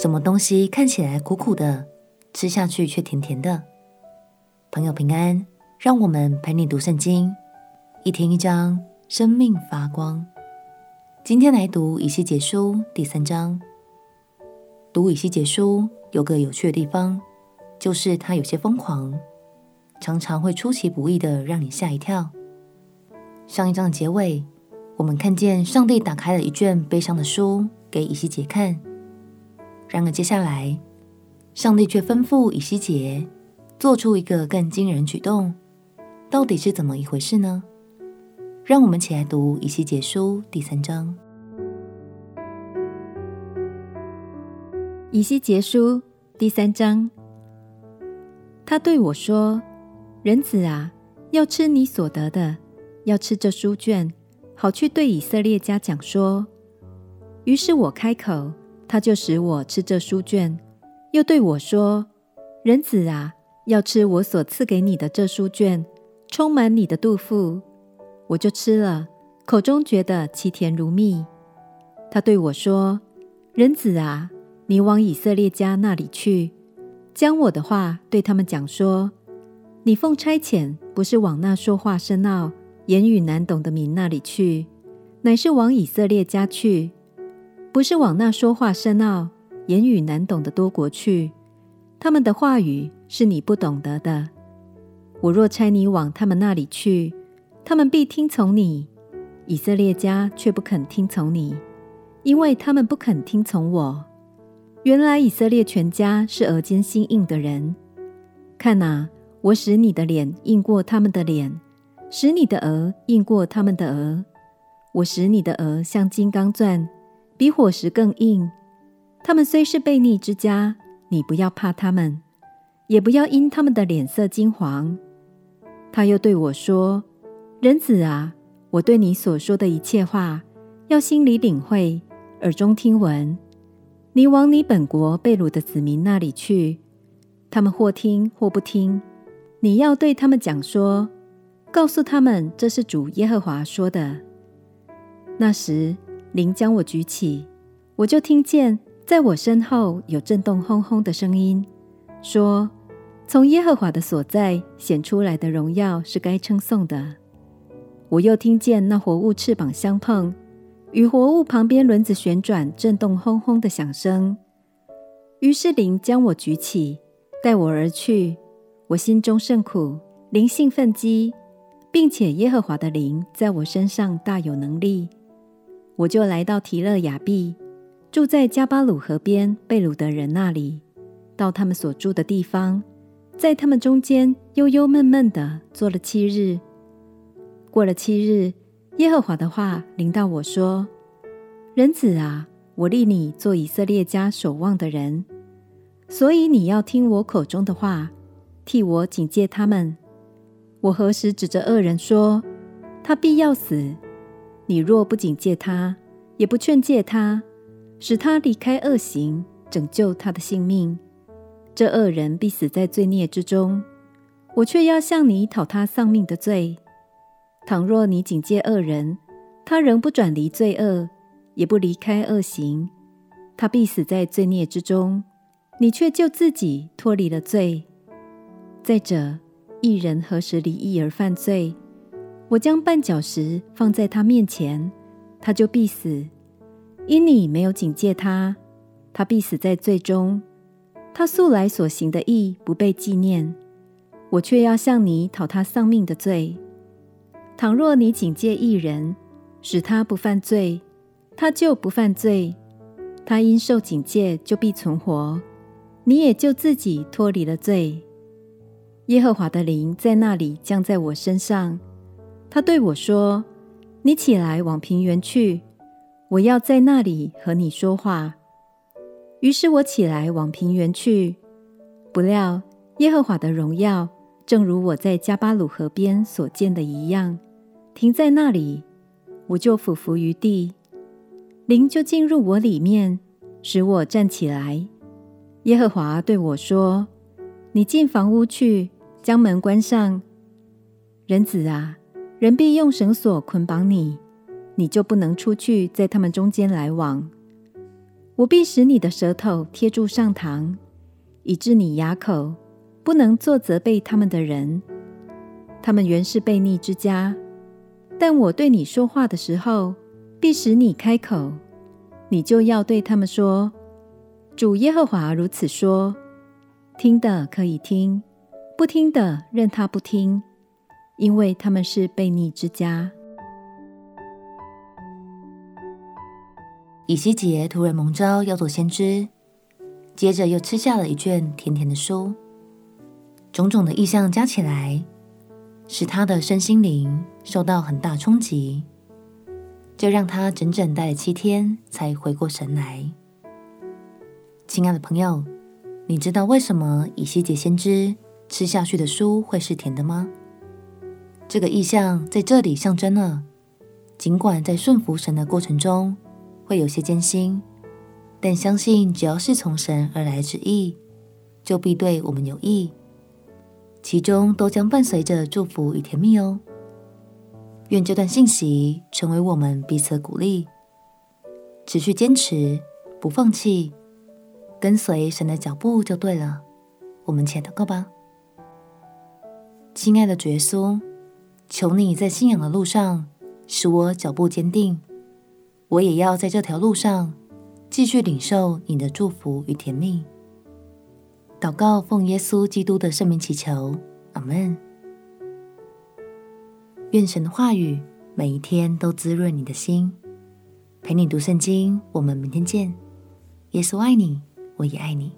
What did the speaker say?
什么东西看起来苦苦的，吃下去却甜甜的？朋友平安，让我们陪你读圣经，一天一章，生命发光。今天来读以西结书第三章。读以西结书有个有趣的地方，就是它有些疯狂，常常会出其不意的让你吓一跳。上一章的结尾，我们看见上帝打开了一卷悲伤的书给以西结看。然而接下来，上帝却吩咐以西结做出一个更惊人举动，到底是怎么一回事呢？让我们一起来读以西结书第三章。以西结书第三章，他对我说：“人子啊，要吃你所得的，要吃这书卷，好去对以色列家讲说。”于是我开口。他就使我吃这书卷，又对我说：“人子啊，要吃我所赐给你的这书卷，充满你的肚腹。”我就吃了，口中觉得其甜如蜜。他对我说：“人子啊，你往以色列家那里去，将我的话对他们讲说。你奉差遣，不是往那说话深奥、言语难懂的民那里去，乃是往以色列家去。”不是往那说话深奥、言语难懂的多国去，他们的话语是你不懂得的。我若差你往他们那里去，他们必听从你；以色列家却不肯听从你，因为他们不肯听从我。原来以色列全家是额间心硬的人。看哪，我使你的脸硬过他们的脸，使你的额硬过他们的额。我使你的额像金刚钻。比火石更硬。他们虽是悖逆之家，你不要怕他们，也不要因他们的脸色惊惶。他又对我说：“人子啊，我对你所说的一切话，要心里领会，耳中听闻。你往你本国被掳的子民那里去，他们或听或不听。你要对他们讲说，告诉他们这是主耶和华说的。那时。”灵将我举起，我就听见在我身后有震动轰轰的声音，说：“从耶和华的所在显出来的荣耀是该称颂的。”我又听见那活物翅膀相碰，与活物旁边轮子旋转、震动轰轰的响声。于是灵将我举起，带我而去。我心中甚苦，灵性愤激，并且耶和华的灵在我身上大有能力。我就来到提勒雅毕，住在迦巴鲁河边被掳的人那里，到他们所住的地方，在他们中间悠悠闷闷的坐了七日。过了七日，耶和华的话临到我说：“人子啊，我立你做以色列家守望的人，所以你要听我口中的话，替我警戒他们。我何时指着恶人说，他必要死？”你若不警戒他，也不劝诫他，使他离开恶行，拯救他的性命，这恶人必死在罪孽之中。我却要向你讨他丧命的罪。倘若你警戒恶人，他仍不转离罪恶，也不离开恶行，他必死在罪孽之中。你却救自己脱离了罪。再者，一人何时离义而犯罪？我将绊脚石放在他面前，他就必死。因你没有警戒他，他必死在罪中。他素来所行的义不被纪念，我却要向你讨他丧命的罪。倘若你警戒一人，使他不犯罪，他就不犯罪。他因受警戒就必存活，你也就自己脱离了罪。耶和华的灵在那里降在我身上。他对我说：“你起来往平原去，我要在那里和你说话。”于是我起来往平原去，不料耶和华的荣耀正如我在加巴鲁河边所见的一样，停在那里，我就俯伏于地，灵就进入我里面，使我站起来。耶和华对我说：“你进房屋去，将门关上。人子啊！”人必用绳索捆绑你，你就不能出去，在他们中间来往。我必使你的舌头贴住上膛，以致你哑口，不能作责备他们的人。他们原是悖逆之家，但我对你说话的时候，必使你开口，你就要对他们说：主耶和华如此说。听的可以听，不听的任他不听，因为他们是悖逆之家。以西结突然蒙召要做先知，接着又吃下了一卷甜甜的书，种种的意象加起来，使他的身心灵受到很大冲击，就让他整整待了七天才回过神来。亲爱的朋友。你知道为什么以西结先知吃下去的书会是甜的吗？这个意象在这里象征了，尽管在顺服神的过程中会有些艰辛，但相信只要是从神而来之意，就必对我们有益，其中都将伴随着祝福与甜蜜哦。愿这段信息成为我们彼此的鼓励，持续坚持，不放弃。跟随神的脚步就对了。我们且祷告吧，亲爱的主耶稣，求你在信仰的路上使我脚步坚定，我也要在这条路上继续领受你的祝福与甜蜜。祷告奉耶稣基督的圣名祈求，阿门。愿神的话语每一天都滋润你的心，陪你读圣经。我们明天见。耶稣爱你。我也爱你。